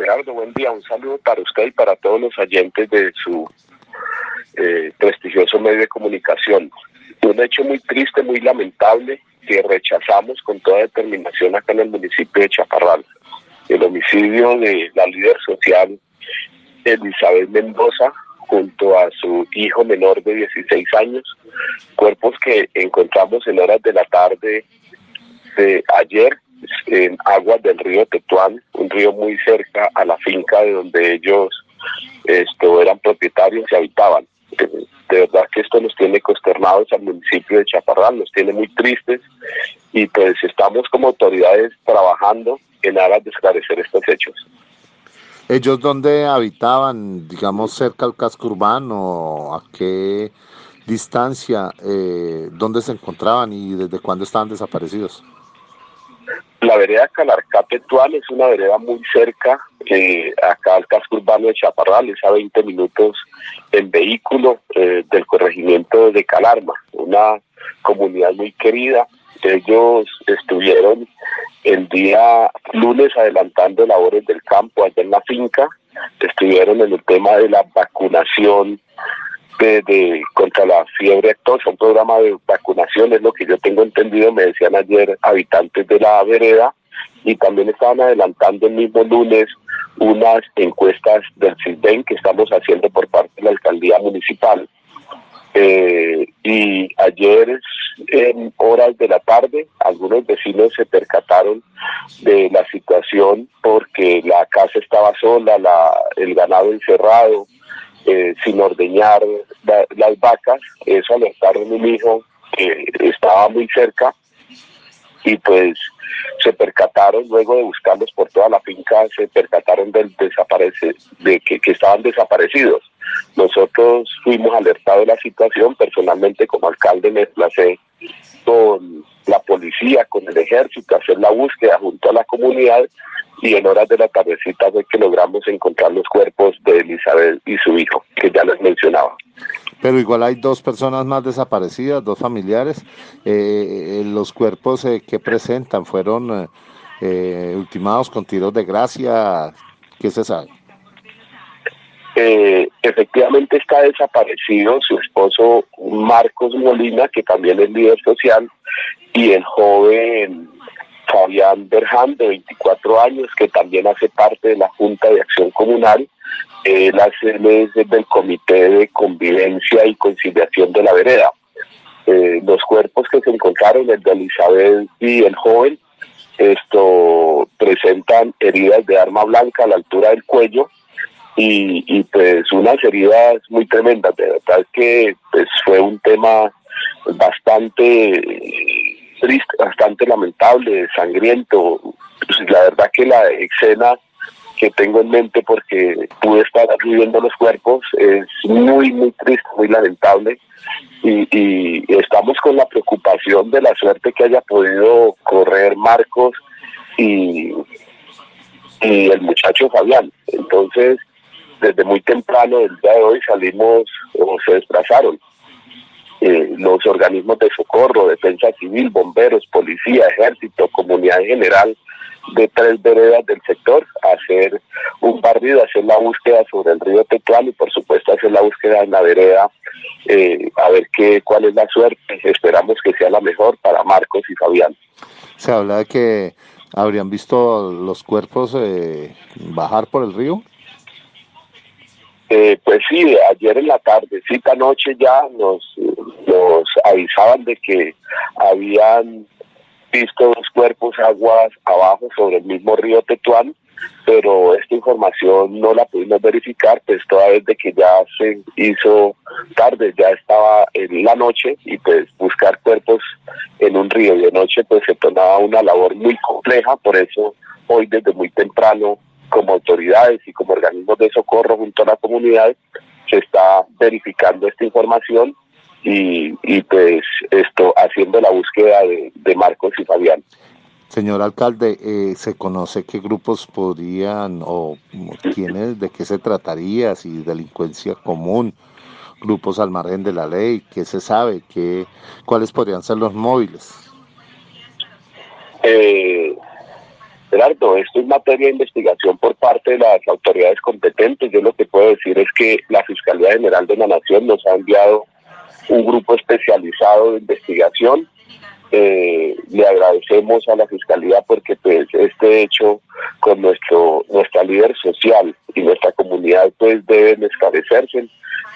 Gerardo, buen día. Un saludo para usted y para todos los oyentes de su eh, prestigioso medio de comunicación. Un hecho muy triste, muy lamentable, que rechazamos con toda determinación acá en el municipio de Chaparral. El homicidio de la líder social Elizabeth Mendoza junto a su hijo menor de 16 años, cuerpos que encontramos en horas de la tarde de ayer en aguas del río Tetuán, un río muy cerca a la finca de donde ellos esto, eran propietarios y habitaban. De verdad que esto nos tiene consternados al municipio de Chaparral, nos tiene muy tristes y pues estamos como autoridades trabajando en aras de esclarecer estos hechos. ¿Ellos dónde habitaban, digamos, cerca al casco urbano? ¿A qué distancia? Eh, ¿Dónde se encontraban y desde cuándo estaban desaparecidos? La vereda Calarcá Tetuán es una vereda muy cerca eh, acá al casco urbano de Chaparral, es a 20 minutos en vehículo eh, del corregimiento de Calarma, una comunidad muy querida. Ellos estuvieron el día lunes adelantando labores del campo allá en la finca, estuvieron en el tema de la vacunación de, contra la fiebre actosa, un programa de vacunación, es lo que yo tengo entendido, me decían ayer habitantes de la vereda, y también estaban adelantando el mismo lunes unas encuestas del CISBEN que estamos haciendo por parte de la alcaldía municipal. Eh, y ayer en horas de la tarde algunos vecinos se percataron de la situación porque la casa estaba sola, la, el ganado encerrado, eh, sin ordeñar las vacas, eso alertaron un hijo que estaba muy cerca y pues se percataron luego de buscarlos por toda la finca, se percataron del desaparece, de que, estaban desaparecidos. Nosotros fuimos alertados de la situación, personalmente como alcalde me desplacé con la policía, con el ejército, hacer la búsqueda junto a la comunidad y en horas de la tardecita fue que logramos encontrar los cuerpos de Elizabeth y su hijo, que ya les mencionaba. Pero igual hay dos personas más desaparecidas, dos familiares. Eh, eh los cuerpos eh, que presentan fueron eh, ultimados con tiros de gracia. ¿Qué se sabe? efectivamente está desaparecido su esposo Marcos Molina, que también es líder social, y el joven Fabián Berján, de 24 años, que también hace parte de la Junta de Acción Comunal. Él hace del Comité de Convivencia y Conciliación de la Vereda. Eh, los cuerpos que se encontraron, el de Elizabeth y el joven, esto presentan heridas de arma blanca a la altura del cuello y, pues unas heridas muy tremendas. De verdad es que pues, fue un tema bastante triste, bastante lamentable, sangriento. Pues, la verdad que la escena que tengo en mente porque pude estar viviendo los cuerpos es muy, muy triste, muy lamentable. Y, y, estamos con la preocupación de la suerte que haya podido correr Marcos y, y el muchacho Fabián. Entonces, desde muy temprano del día de hoy salimos o se desplazaron eh, los organismos de socorro, defensa civil, bomberos, policía, ejército, comunidad en general de tres veredas del sector, hacer un barrido, hacer la búsqueda sobre el río Tetuán y por supuesto hacer la búsqueda en la vereda, eh, a ver qué, cuál es la suerte, esperamos que sea la mejor para Marcos y Fabián. Se habla de que habrían visto los cuerpos eh, bajar por el río. Eh, pues sí, ayer en la tarde, cita noche ya nos, nos avisaban de que habían visto dos cuerpos aguas abajo sobre el mismo río Tetuán, pero esta información no la pudimos verificar, pues toda vez de que ya se hizo tarde, ya estaba en la noche y pues buscar cuerpos en un río. De noche pues se tornaba una labor muy compleja, por eso hoy desde muy temprano como autoridades y como organismos de socorro junto a la comunidad se está verificando esta información y, y pues esto haciendo la búsqueda de, de Marcos y Fabián. Señor alcalde, eh, ¿se conoce qué grupos podrían o quiénes, de qué se trataría, si delincuencia común, grupos al margen de la ley, qué se sabe, qué, cuáles podrían ser los móviles? Eh, Gerardo, esto es materia de investigación por parte de las autoridades competentes. Yo lo que puedo decir es que la Fiscalía General de la Nación nos ha enviado un grupo especializado de investigación. Eh, le agradecemos a la Fiscalía porque pues este hecho con nuestro nuestra líder social y nuestra comunidad pues deben esclarecerse.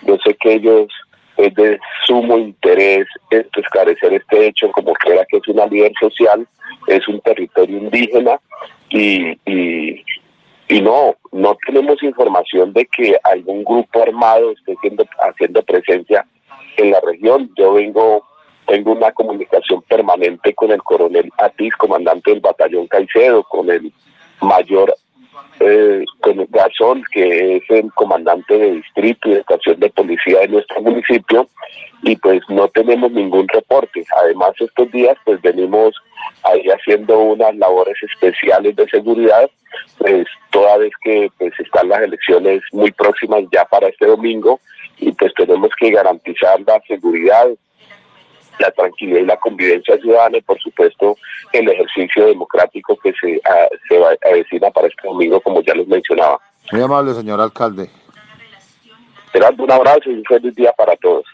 Yo sé que ellos es de sumo interés esclarecer este hecho como quiera que es una líder social, es un territorio indígena y, y, y no, no tenemos información de que algún grupo armado esté haciendo, haciendo presencia en la región. Yo vengo, tengo una comunicación permanente con el coronel Atis, comandante del batallón Caicedo, con el mayor eh, con Garzón, que es el comandante de distrito y de estación de policía de nuestro municipio, y pues no tenemos ningún reporte. Además, estos días pues venimos ahí haciendo unas labores especiales de seguridad, pues toda vez que pues están las elecciones muy próximas ya para este domingo, y pues tenemos que garantizar la seguridad la tranquilidad y la convivencia ciudadana y por supuesto el ejercicio democrático que se, a, se avecina para este domingo como ya les mencionaba. Muy amable señor alcalde. Un abrazo y un feliz día para todos.